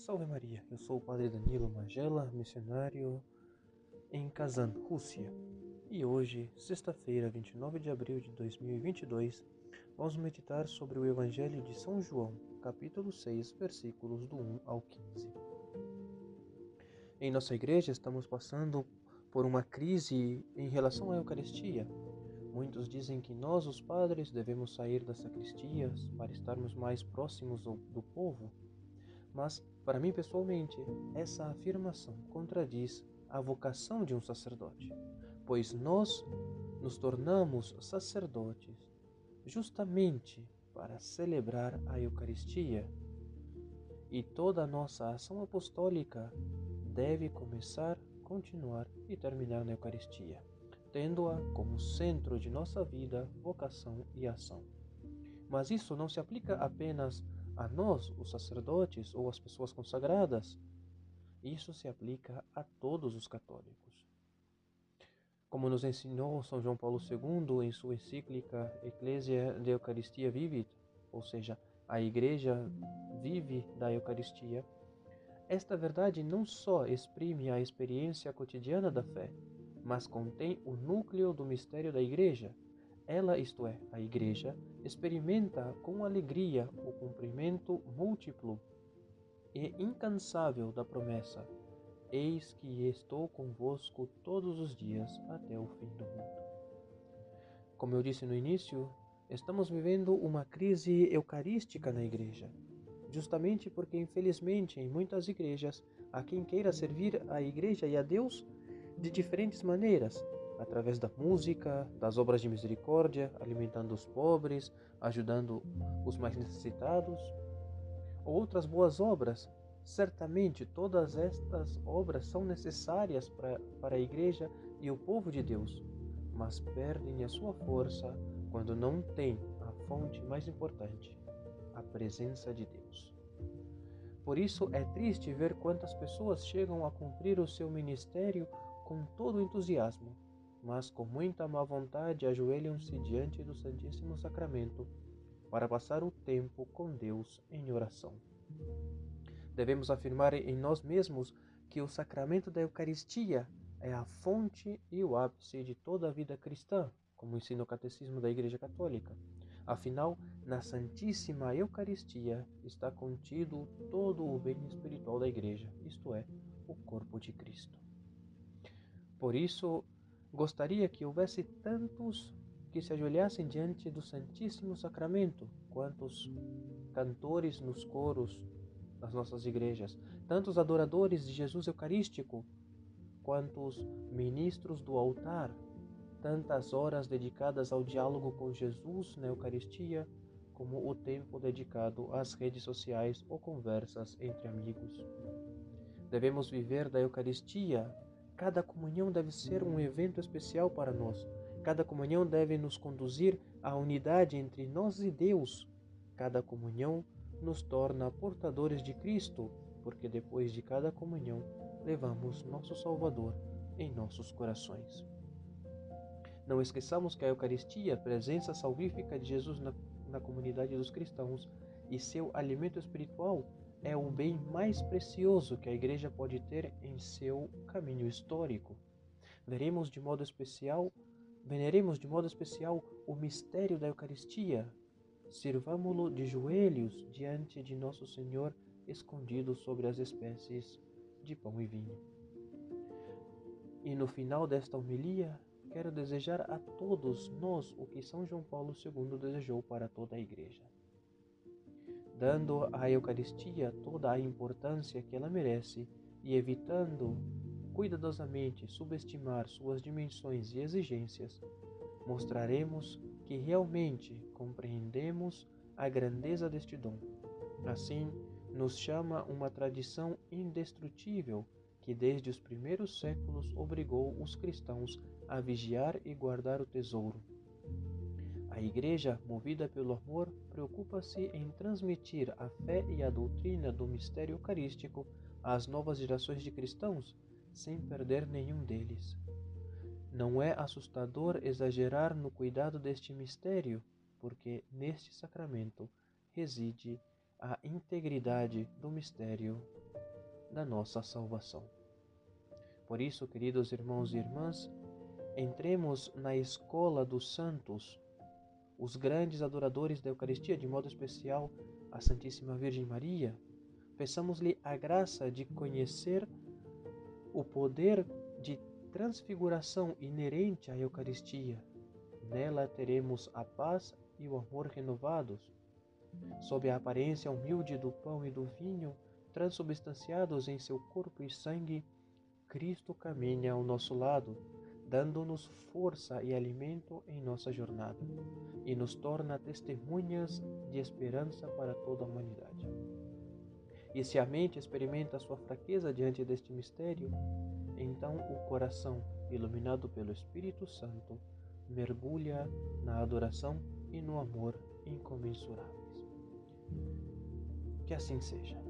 Salve Maria, eu sou o Padre Danilo Magela, missionário em Kazan, Rússia. E hoje, sexta-feira, 29 de abril de 2022, vamos meditar sobre o Evangelho de São João, capítulo 6, versículos do 1 ao 15. Em nossa igreja estamos passando por uma crise em relação à Eucaristia. Muitos dizem que nós, os padres, devemos sair das sacristias para estarmos mais próximos do povo. Mas, para mim pessoalmente, essa afirmação contradiz a vocação de um sacerdote, pois nós nos tornamos sacerdotes justamente para celebrar a Eucaristia. E toda a nossa ação apostólica deve começar, continuar e terminar na Eucaristia, tendo-a como centro de nossa vida, vocação e ação. Mas isso não se aplica apenas a nós, os sacerdotes ou as pessoas consagradas. Isso se aplica a todos os católicos. Como nos ensinou São João Paulo II em sua encíclica Ecclesia de Eucaristia Vivit, ou seja, a Igreja vive da Eucaristia, esta verdade não só exprime a experiência cotidiana da fé, mas contém o núcleo do mistério da Igreja, ela, isto é, a Igreja, experimenta com alegria o cumprimento múltiplo e incansável da promessa: Eis que estou convosco todos os dias até o fim do mundo. Como eu disse no início, estamos vivendo uma crise eucarística na Igreja, justamente porque, infelizmente, em muitas igrejas, há quem queira servir a Igreja e a Deus de diferentes maneiras, através da música, das obras de misericórdia, alimentando os pobres, ajudando os mais necessitados, ou outras boas obras. Certamente todas estas obras são necessárias para, para a igreja e o povo de Deus, mas perdem a sua força quando não têm a fonte mais importante, a presença de Deus. Por isso é triste ver quantas pessoas chegam a cumprir o seu ministério com todo entusiasmo, mas com muita má vontade ajoelham-se diante do Santíssimo Sacramento para passar o tempo com Deus em oração. Devemos afirmar em nós mesmos que o sacramento da Eucaristia é a fonte e o ápice de toda a vida cristã, como ensina o Catecismo da Igreja Católica. Afinal, na Santíssima Eucaristia está contido todo o bem espiritual da Igreja, isto é, o corpo de Cristo. Por isso, Gostaria que houvesse tantos que se ajoelhassem diante do Santíssimo Sacramento, quantos cantores nos coros das nossas igrejas, tantos adoradores de Jesus Eucarístico, quantos ministros do altar, tantas horas dedicadas ao diálogo com Jesus na Eucaristia, como o tempo dedicado às redes sociais ou conversas entre amigos. Devemos viver da Eucaristia Cada comunhão deve ser um evento especial para nós. Cada comunhão deve nos conduzir à unidade entre nós e Deus. Cada comunhão nos torna portadores de Cristo, porque depois de cada comunhão levamos nosso Salvador em nossos corações. Não esqueçamos que a Eucaristia, a presença salvífica de Jesus na, na comunidade dos cristãos e seu alimento espiritual, é o bem mais precioso que a Igreja pode ter em seu caminho histórico. Veremos de modo especial, veneremos de modo especial o mistério da Eucaristia. Sirvamo-lo de joelhos diante de nosso Senhor, escondido sobre as espécies de pão e vinho. E no final desta homilia, quero desejar a todos nós o que São João Paulo II desejou para toda a Igreja dando à Eucaristia toda a importância que ela merece e evitando cuidadosamente subestimar suas dimensões e exigências, mostraremos que realmente compreendemos a grandeza deste dom. Assim, nos chama uma tradição indestrutível que desde os primeiros séculos obrigou os cristãos a vigiar e guardar o tesouro a Igreja, movida pelo amor, preocupa-se em transmitir a fé e a doutrina do mistério eucarístico às novas gerações de cristãos, sem perder nenhum deles. Não é assustador exagerar no cuidado deste mistério, porque neste sacramento reside a integridade do mistério da nossa salvação. Por isso, queridos irmãos e irmãs, entremos na escola dos santos, os grandes adoradores da Eucaristia, de modo especial a Santíssima Virgem Maria. Peçamos-lhe a graça de conhecer o poder de transfiguração inerente à Eucaristia. Nela teremos a paz e o amor renovados. Sob a aparência humilde do pão e do vinho, transubstanciados em seu corpo e sangue, Cristo caminha ao nosso lado, dando-nos força e alimento em nossa jornada, e nos torna testemunhas de esperança para toda a humanidade. E se a mente experimenta sua fraqueza diante deste mistério, então o coração, iluminado pelo Espírito Santo, mergulha na adoração e no amor incomensuráveis. Que assim seja.